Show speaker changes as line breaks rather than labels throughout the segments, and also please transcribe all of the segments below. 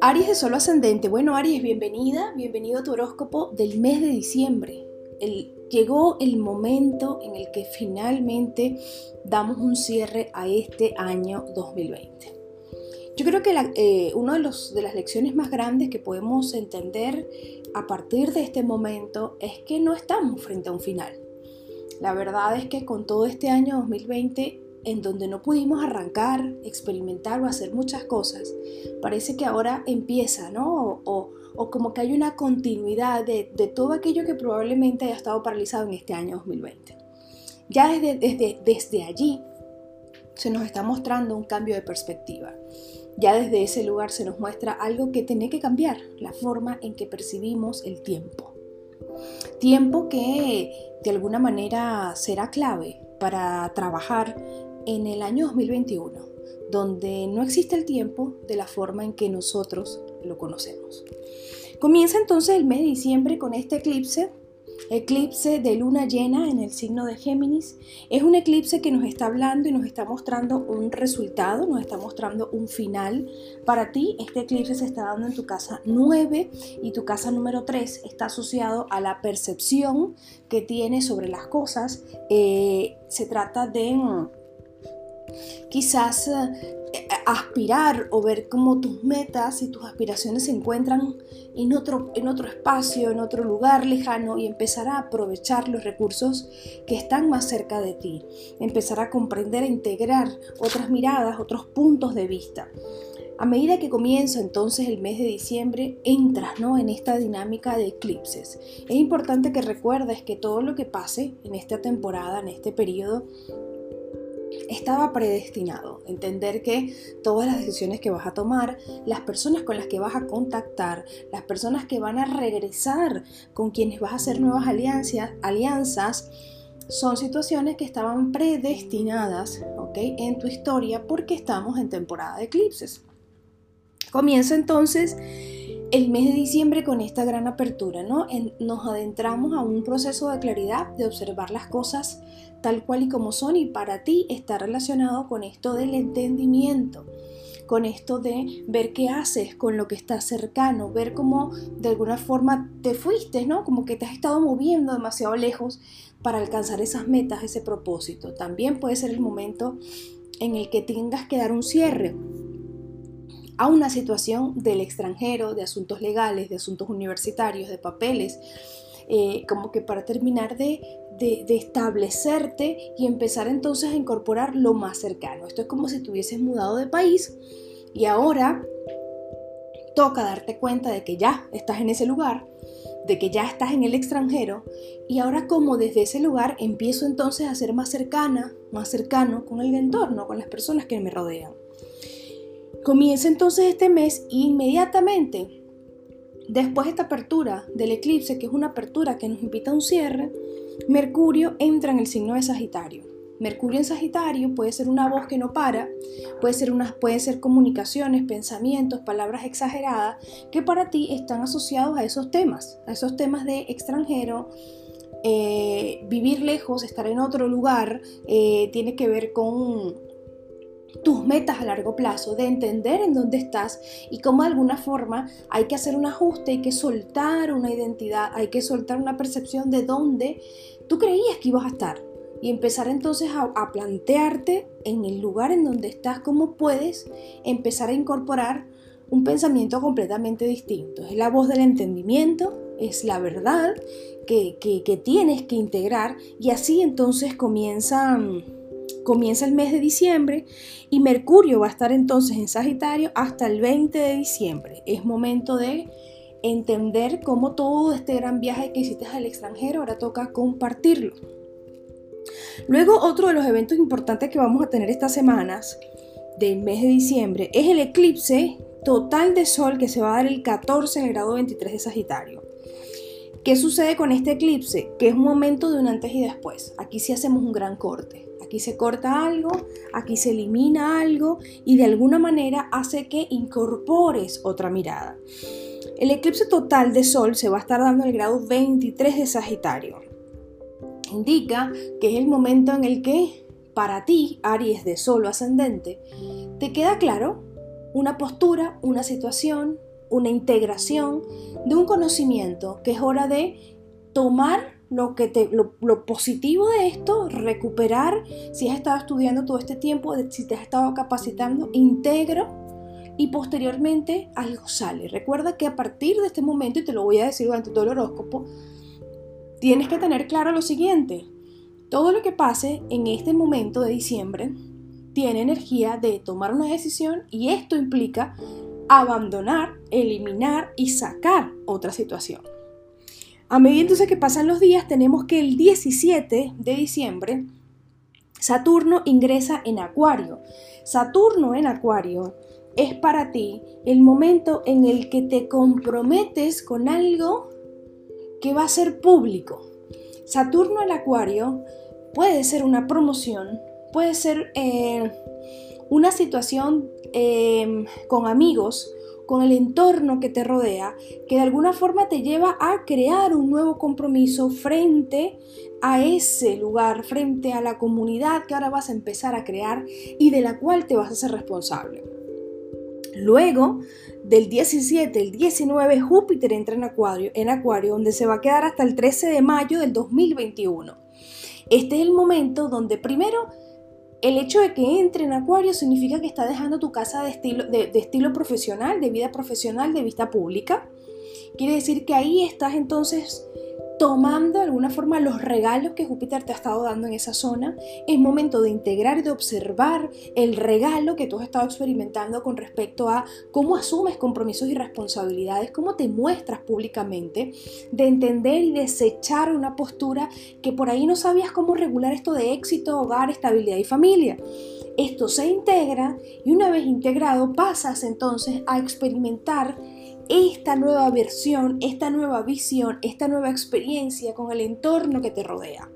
Aries de Solo Ascendente. Bueno, Aries, bienvenida, bienvenido a tu horóscopo del mes de diciembre. llegó el momento en el que finalmente damos un cierre a este año 2020. Yo creo que eh, una de, de las lecciones más grandes que podemos entender a partir de este momento es que no estamos frente a un final. La verdad es que con todo este año 2020 en donde no pudimos arrancar, experimentar o hacer muchas cosas, parece que ahora empieza, ¿no? O, como que hay una continuidad de, todo aquello que probablemente haya estado paralizado en este año 2020. Ya desde, desde, desde allí se nos está mostrando un cambio de perspectiva. Ya desde ese lugar se nos muestra algo que tiene que cambiar, la forma en que percibimos el tiempo. Tiempo que de alguna manera será clave para trabajar en el año 2021, donde no existe el tiempo de la forma en que nosotros lo conocemos. Comienza entonces el mes de diciembre con este eclipse, eclipse de luna llena en el signo de Géminis. Es un eclipse que nos está hablando y nos está mostrando un resultado, nos está mostrando un final. Para ti, este eclipse se está dando en tu casa 9 y tu casa número 3 está asociado a la percepción que tienes sobre las cosas. Eh, se trata de quizás eh, aspirar o ver cómo tus metas y tus aspiraciones se encuentran en otro, en otro espacio, en otro lugar lejano y empezar a aprovechar los recursos que están más cerca de ti, empezar a comprender e integrar otras miradas, otros puntos de vista. A medida que comienza entonces el mes de diciembre, entras ¿no? en esta dinámica de eclipses. Es importante que recuerdes que todo lo que pase en esta temporada, en este periodo, estaba predestinado. Entender que todas las decisiones que vas a tomar, las personas con las que vas a contactar, las personas que van a regresar, con quienes vas a hacer nuevas alianzas, alianzas son situaciones que estaban predestinadas en tu historia porque estamos en temporada de eclipses. Comienza entonces el mes de diciembre con esta gran apertura, ¿no? nos adentramos a un proceso de claridad, de observar las cosas tal cual y como son y para ti está relacionado con esto del entendimiento con esto de ver qué haces con lo que está cercano, ver cómo de alguna forma te fuiste, ¿no? Como que te has estado moviendo demasiado lejos para alcanzar esas metas, ese propósito. También puede ser el momento en el que tengas que dar un cierre a una situación del extranjero, de asuntos legales, de asuntos universitarios, de papeles, eh, como que para terminar de, establecerte y empezar entonces a incorporar lo más cercano. Esto es como si tuvieses mudado de país y ahora toca darte cuenta de que ya estás en ese lugar, de que ya estás en el extranjero y ahora como desde ese lugar empiezo entonces a ser más cercana, más cercano con el entorno, con las personas que me rodean. Comienza entonces este mes e inmediatamente después de esta apertura del eclipse, que es una apertura que nos invita a un cierre, Mercurio entra en el signo de Sagitario. Mercurio en Sagitario puede ser una voz que no para, puede ser, unas, puede ser comunicaciones, pensamientos, palabras exageradas que para ti están asociados a esos temas, a esos temas de extranjero, eh, vivir lejos, estar en otro lugar, eh, tiene que ver con tus metas a largo plazo, de entender en dónde estás y cómo de alguna forma hay que hacer un ajuste, hay que soltar una identidad, hay que soltar una percepción de dónde tú creías que ibas a estar y empezar entonces a, plantearte en el lugar en donde estás, cómo puedes empezar a incorporar un pensamiento completamente distinto. Es la voz del entendimiento, es la verdad que, que tienes que integrar y así entonces comienzan comienza el mes de diciembre y Mercurio va a estar entonces en Sagitario hasta el 20 de diciembre. Es momento de entender cómo todo este gran viaje que hiciste al extranjero ahora toca compartirlo. Luego otro de los eventos importantes que vamos a tener estas semanas del mes de diciembre es el eclipse total de sol que se va a dar el 14 en el grado 23 de Sagitario. ¿Qué sucede con este eclipse? Que es un momento de un antes y después. Aquí sí hacemos un gran corte. Aquí se corta algo, aquí se elimina algo y de alguna manera hace que incorpores otra mirada. El eclipse total de Sol se va a estar dando en el grado 23 de Sagitario. Indica que es el momento en el que para ti, Aries de solo ascendente, te queda claro una postura, una situación, una integración de un conocimiento que es hora de tomar lo, que te, lo, positivo de esto, recuperar, si has estado estudiando todo este tiempo, si te has estado capacitando, integro y posteriormente algo sale. Recuerda que a partir de este momento, y te lo voy a decir durante todo el horóscopo, tienes que tener claro lo siguiente. Todo lo que pase en este momento de diciembre tiene energía de tomar una decisión y esto implica abandonar, eliminar y sacar otra situación. A medida entonces que pasan los días, tenemos que el 17 de diciembre Saturno ingresa en Acuario. Saturno en Acuario es para ti el momento en el que te comprometes con algo que va a ser público. Saturno en Acuario puede ser una promoción, puede ser eh, una situación eh, con amigos, con el entorno que te rodea, que de alguna forma te lleva a crear un nuevo compromiso frente a ese lugar, frente a la comunidad que ahora vas a empezar a crear y de la cual te vas a ser responsable. Luego del 17, el 19, Júpiter entra en Acuario, en Acuario, donde se va a quedar hasta el 13 de mayo del 2021. Este es el momento donde primero el hecho de que entre en Acuario significa que está dejando tu casa de estilo, de, estilo profesional, de vida profesional, de vista pública. Quiere decir que ahí estás entonces tomando de alguna forma los regalos que Júpiter te ha estado dando en esa zona. Es momento de integrar y de observar el regalo que tú has estado experimentando con respecto a cómo asumes compromisos y responsabilidades, cómo te muestras públicamente, de entender y desechar una postura que por ahí no sabías cómo regular esto de éxito, hogar, estabilidad y familia. Esto se integra y una vez integrado pasas entonces a experimentar esta nueva versión, esta nueva visión, esta nueva experiencia con el entorno que te rodea.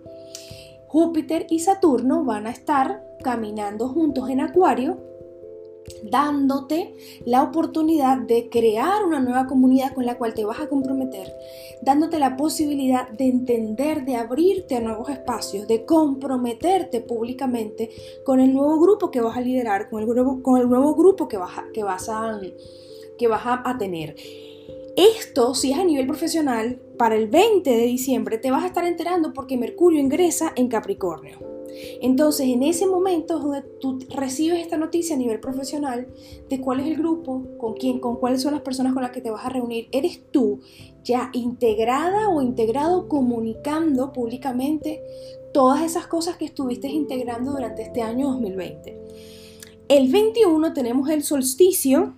Júpiter y Saturno van a estar caminando juntos en Acuario, dándote la oportunidad de crear una nueva comunidad con la cual te vas a comprometer, dándote la posibilidad de entender, de abrirte a nuevos espacios, de comprometerte públicamente con el nuevo grupo que vas a liderar, con el, nuevo grupo que vas que vas a vas a, tener. Esto, si es a nivel profesional, para el 20 de diciembre te vas a estar enterando porque Mercurio ingresa en Capricornio. Entonces, en ese momento donde tú recibes esta noticia a nivel profesional de cuál es el grupo, con quién, con cuáles son las personas con las que te vas a reunir. Eres tú ya integrada o integrado comunicando públicamente todas esas cosas que estuviste integrando durante este año 2020. El 21 tenemos el solsticio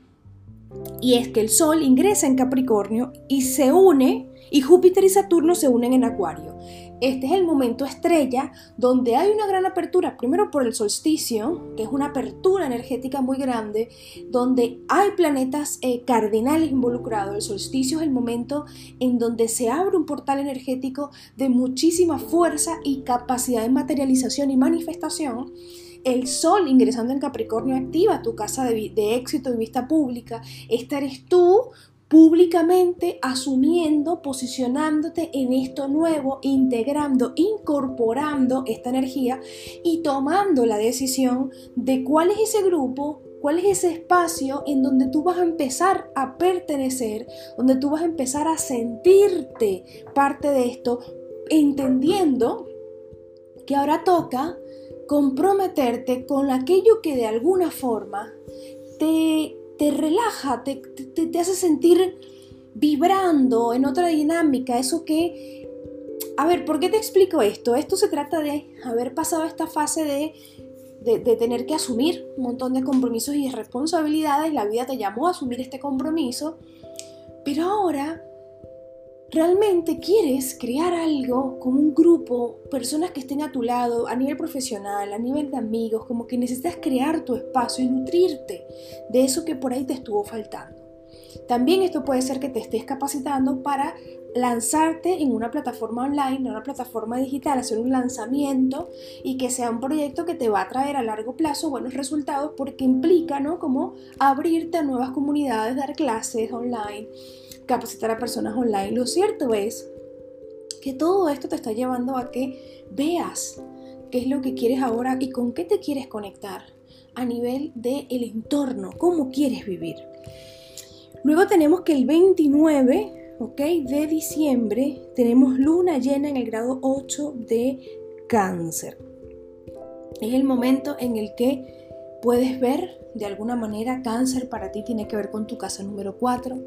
y es que el Sol ingresa en Capricornio y se une, y Júpiter y Saturno se unen en Acuario. Este es el momento estrella donde hay una gran apertura, primero por el solsticio, que es una apertura energética muy grande, donde hay planetas eh, cardinales involucrados. El solsticio es el momento en donde se abre un portal energético de muchísima fuerza y capacidad de materialización y manifestación el sol ingresando en Capricornio activa tu casa de, éxito y vista pública. Esta eres tú públicamente asumiendo, posicionándote en esto nuevo, integrando, incorporando esta energía y tomando la decisión de cuál es ese grupo, cuál es ese espacio en donde tú vas a empezar a pertenecer, donde tú vas a empezar a sentirte parte de esto, entendiendo que ahora toca comprometerte con aquello que de alguna forma te, te relaja, te, te, hace sentir vibrando en otra dinámica, eso que... A ver, ¿por qué te explico esto? Esto se trata de haber pasado esta fase de, de, tener que asumir un montón de compromisos y responsabilidades. La vida te llamó a asumir este compromiso. Pero ahora ¿Realmente quieres crear algo como un grupo, personas que estén a tu lado a nivel profesional, a nivel de amigos, como que necesitas crear tu espacio y nutrirte de eso que por ahí te estuvo faltando? También esto puede ser que te estés capacitando para lanzarte en una plataforma online, en una plataforma digital, hacer un lanzamiento y que sea un proyecto que te va a traer a largo plazo buenos resultados porque implica, ¿no? Como abrirte a nuevas comunidades, dar clases online, capacitar a personas online. Lo cierto es que todo esto te está llevando a que veas qué es lo que quieres ahora y con qué te quieres conectar a nivel del el entorno, cómo quieres vivir. Luego tenemos que el 29 de diciembre tenemos luna llena en el grado 8 de cáncer. Es el momento en el que puedes ver de alguna manera cáncer para ti tiene que ver con tu casa número 4.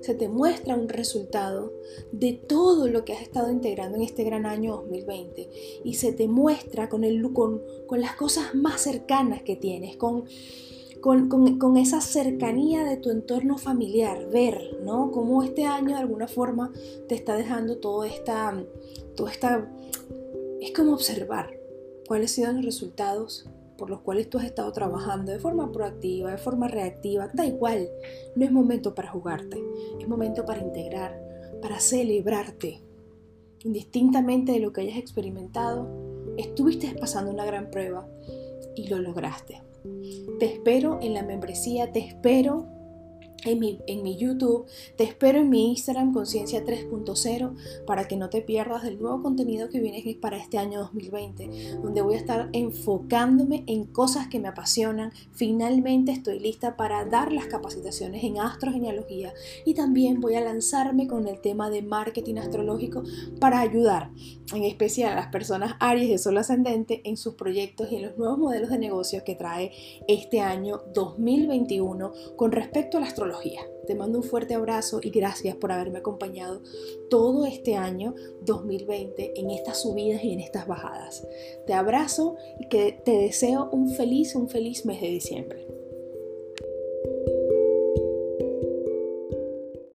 Se te muestra un resultado de todo lo que has estado integrando en este gran año 2020 y se te muestra con, el, con, con las cosas más cercanas que tienes, con, con, con, esa cercanía de tu entorno familiar, ver, ¿no? Cómo este año de alguna forma te está dejando todo esta, toda esta, es como observar cuáles han sido los resultados por los cuales tú has estado trabajando de forma proactiva, de forma reactiva, da igual, no es momento para jugarte, es momento para integrar, para celebrarte. Indistintamente de lo que hayas experimentado, estuviste pasando una gran prueba y lo lograste. Te espero en la membresía, te espero en mi, en mi, YouTube. Te espero en mi Instagram Conciencia 3.0 para que no te pierdas del nuevo contenido que viene para este año 2020, donde voy a estar enfocándome en cosas que me apasionan. Finalmente estoy lista para dar las capacitaciones en astrogenealogía y también voy a lanzarme con el tema de marketing astrológico para ayudar en especial a las personas Aries de Sol Ascendente en sus proyectos y en los nuevos modelos de negocios que trae este año 2021 con respecto a la astrología te mando un fuerte abrazo y gracias por haberme acompañado todo este año 2020 en estas subidas y en estas bajadas. Te abrazo y que te deseo un feliz, un feliz mes de diciembre.